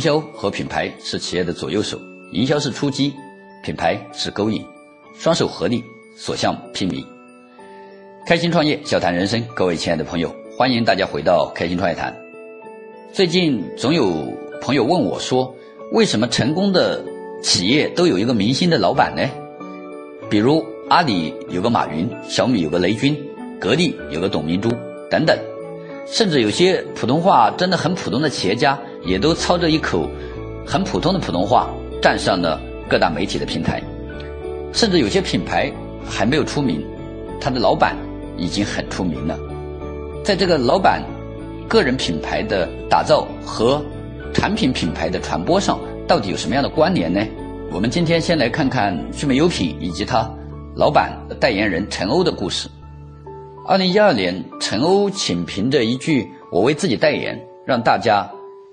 营销和品牌是企业的左右手，营销是出击，品牌是勾引，双手合力，所向披靡。开心创业，笑谈人生，各位亲爱的朋友，欢迎大家回到开心创业谈。最近总有朋友问我说，为什么成功的企业都有一个明星的老板呢？比如阿里有个马云，小米有个雷军，格力有个董明珠等等。甚至有些普通话真的很普通的企业家，也都操着一口很普通的普通话，站上了各大媒体的平台。甚至有些品牌还没有出名，他的老板已经很出名了。在这个老板个人品牌的打造和产品品牌的传播上，到底有什么样的关联呢？我们今天先来看看聚美优品以及他老板代言人陈欧的故事。二零一二年，陈欧仅凭着一句“我为自己代言”，让大家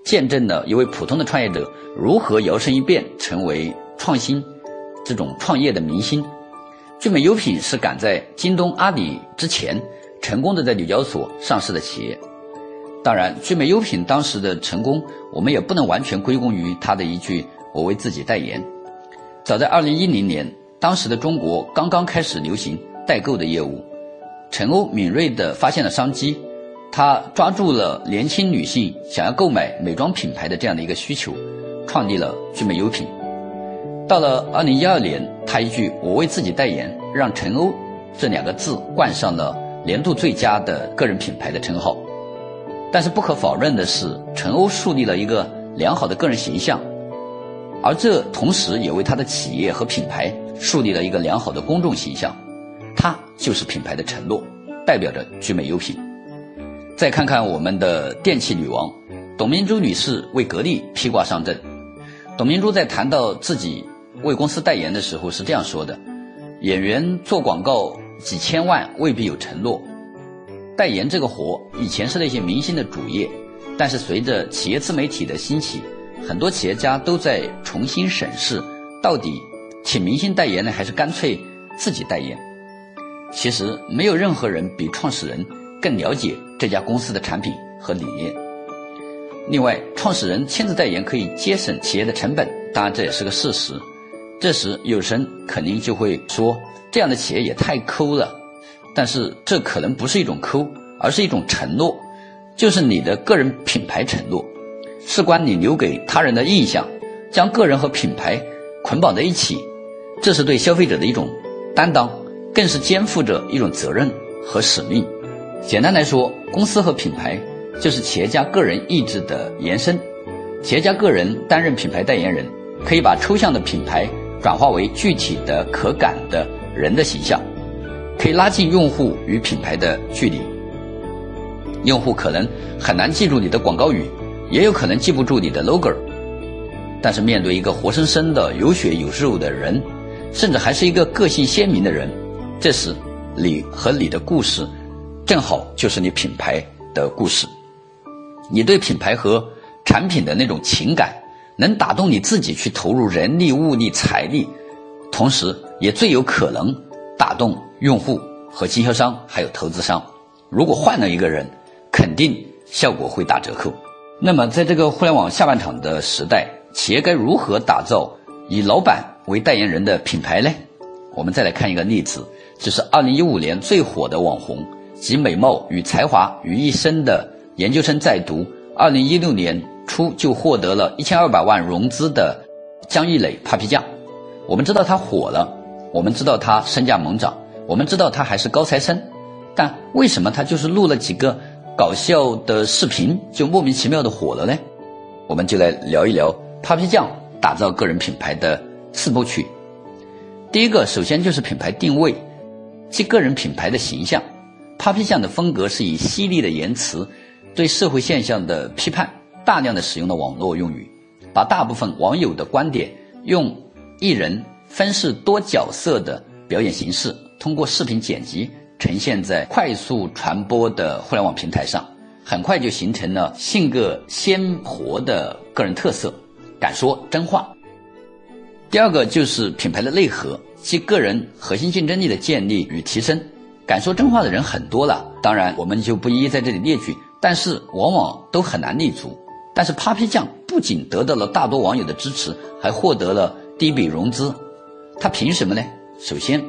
见证了一位普通的创业者如何摇身一变成为创新这种创业的明星。聚美优品是赶在京东、阿里之前，成功的在纽交所上市的企业。当然，聚美优品当时的成功，我们也不能完全归功于他的一句“我为自己代言”。早在二零一零年，当时的中国刚刚开始流行代购的业务。陈欧敏锐地发现了商机，他抓住了年轻女性想要购买美妆品牌的这样的一个需求，创立了聚美优品。到了二零一二年，他一句“我为自己代言”，让陈欧这两个字冠上了年度最佳的个人品牌的称号。但是不可否认的是，陈欧树立了一个良好的个人形象，而这同时也为他的企业和品牌树立了一个良好的公众形象。他就是品牌的承诺，代表着聚美优品。再看看我们的电器女王董明珠女士为格力披挂上阵。董明珠在谈到自己为公司代言的时候是这样说的：“演员做广告几千万未必有承诺，代言这个活以前是那些明星的主业，但是随着企业自媒体的兴起，很多企业家都在重新审视，到底请明星代言呢，还是干脆自己代言。”其实没有任何人比创始人更了解这家公司的产品和理念。另外，创始人亲自代言可以节省企业的成本，当然这也是个事实。这时有人肯定就会说，这样的企业也太抠了。但是这可能不是一种抠，而是一种承诺，就是你的个人品牌承诺，事关你留给他人的印象，将个人和品牌捆绑在一起，这是对消费者的一种担当。更是肩负着一种责任和使命。简单来说，公司和品牌就是企业家个人意志的延伸。企业家个人担任品牌代言人，可以把抽象的品牌转化为具体的、可感的人的形象，可以拉近用户与品牌的距离。用户可能很难记住你的广告语，也有可能记不住你的 logo，但是面对一个活生生的有血有肉的人，甚至还是一个个性鲜明的人。这时，你和你的故事，正好就是你品牌的故事。你对品牌和产品的那种情感，能打动你自己去投入人力、物力、财力，同时也最有可能打动用户和经销商还有投资商。如果换了一个人，肯定效果会打折扣。那么，在这个互联网下半场的时代，企业该如何打造以老板为代言人的品牌呢？我们再来看一个例子。就是二零一五年最火的网红，集美貌与才华于一身的研究生在读，二零一六年初就获得了一千二百万融资的江一磊 Papi 酱。我们知道他火了，我们知道他身价猛涨，我们知道他还是高材生，但为什么他就是录了几个搞笑的视频就莫名其妙的火了呢？我们就来聊一聊 Papi 酱打造个人品牌的四部曲。第一个，首先就是品牌定位。其个人品牌的形象，Papi 酱的风格是以犀利的言辞对社会现象的批判，大量的使用了网络用语，把大部分网友的观点用一人分饰多角色的表演形式，通过视频剪辑呈现在快速传播的互联网平台上，很快就形成了性格鲜活的个人特色，敢说真话。第二个就是品牌的内核。其个人核心竞争力的建立与提升，敢说真话的人很多了，当然我们就不一一在这里列举，但是往往都很难立足。但是 Papi 酱不仅得到了大多网友的支持，还获得了第一笔融资。他凭什么呢？首先，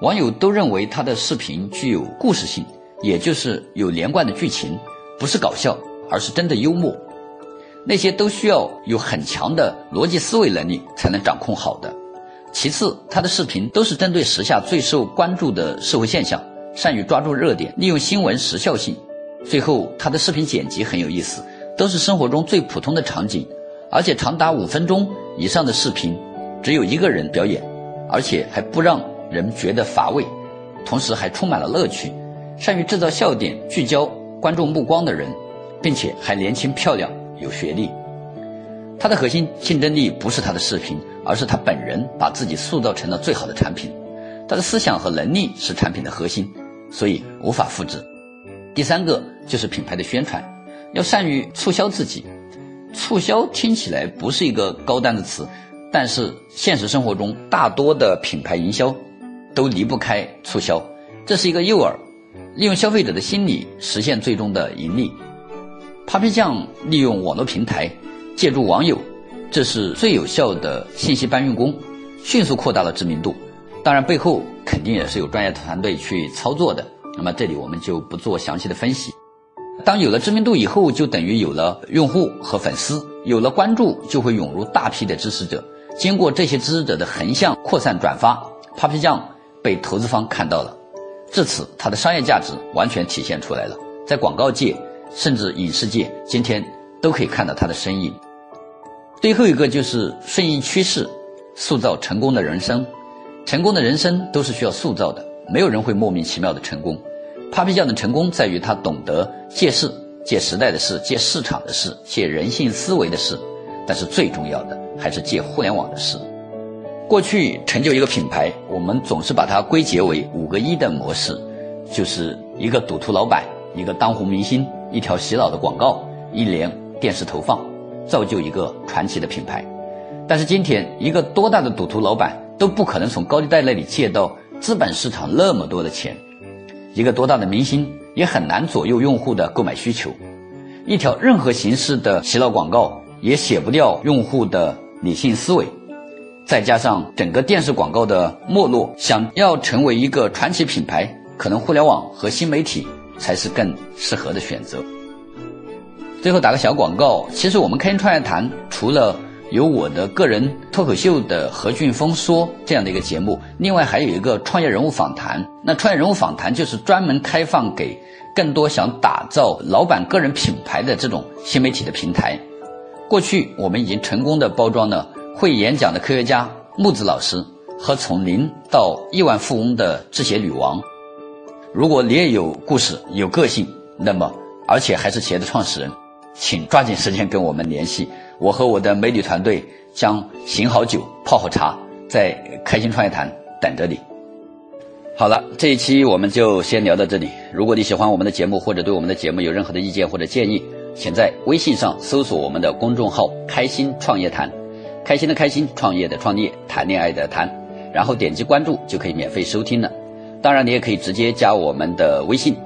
网友都认为他的视频具有故事性，也就是有连贯的剧情，不是搞笑，而是真的幽默。那些都需要有很强的逻辑思维能力才能掌控好的。其次，他的视频都是针对时下最受关注的社会现象，善于抓住热点，利用新闻时效性。最后，他的视频剪辑很有意思，都是生活中最普通的场景，而且长达五分钟以上的视频，只有一个人表演，而且还不让人觉得乏味，同时还充满了乐趣。善于制造笑点，聚焦观众目光的人，并且还年轻漂亮。有学历，他的核心竞争力不是他的视频，而是他本人把自己塑造成了最好的产品。他的思想和能力是产品的核心，所以无法复制。第三个就是品牌的宣传，要善于促销自己。促销听起来不是一个高端的词，但是现实生活中大多的品牌营销都离不开促销，这是一个诱饵，利用消费者的心理实现最终的盈利。Papi 酱利用网络平台，借助网友，这是最有效的信息搬运工，迅速扩大了知名度。当然，背后肯定也是有专业团队去操作的。那么这里我们就不做详细的分析。当有了知名度以后，就等于有了用户和粉丝，有了关注，就会涌入大批的支持者。经过这些支持者的横向扩散转发，Papi 酱被投资方看到了，至此它的商业价值完全体现出来了，在广告界。甚至影视界今天都可以看到他的身影。最后一个就是顺应趋势，塑造成功的人生。成功的人生都是需要塑造的，没有人会莫名其妙的成功。Papi 酱的成功在于他懂得借势、借时代的事、借市场的事、借人性思维的事，但是最重要的还是借互联网的事。过去成就一个品牌，我们总是把它归结为五个一的模式，就是一个赌徒老板。一个当红明星，一条洗脑的广告，一连电视投放，造就一个传奇的品牌。但是今天，一个多大的赌徒老板都不可能从高利贷那里借到资本市场那么多的钱，一个多大的明星也很难左右用户的购买需求。一条任何形式的洗脑广告也洗不掉用户的理性思维。再加上整个电视广告的没落，想要成为一个传奇品牌，可能互联网和新媒体。才是更适合的选择。最后打个小广告，其实我们开心创业谈除了有我的个人脱口秀的何俊峰说这样的一个节目，另外还有一个创业人物访谈。那创业人物访谈就是专门开放给更多想打造老板个人品牌的这种新媒体的平台。过去我们已经成功的包装了会演讲的科学家木子老师和从零到亿万富翁的智写女王。如果你也有故事、有个性，那么而且还是企业的创始人，请抓紧时间跟我们联系。我和我的美女团队将醒好酒、泡好茶，在开心创业谈等着你。好了，这一期我们就先聊到这里。如果你喜欢我们的节目，或者对我们的节目有任何的意见或者建议，请在微信上搜索我们的公众号“开心创业谈”，开心的开心，创业的创业，谈恋爱的谈，然后点击关注就可以免费收听了。当然，你也可以直接加我们的微信，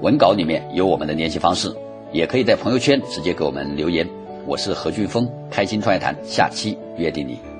文稿里面有我们的联系方式，也可以在朋友圈直接给我们留言。我是何俊峰，开心创业谈，下期约定你。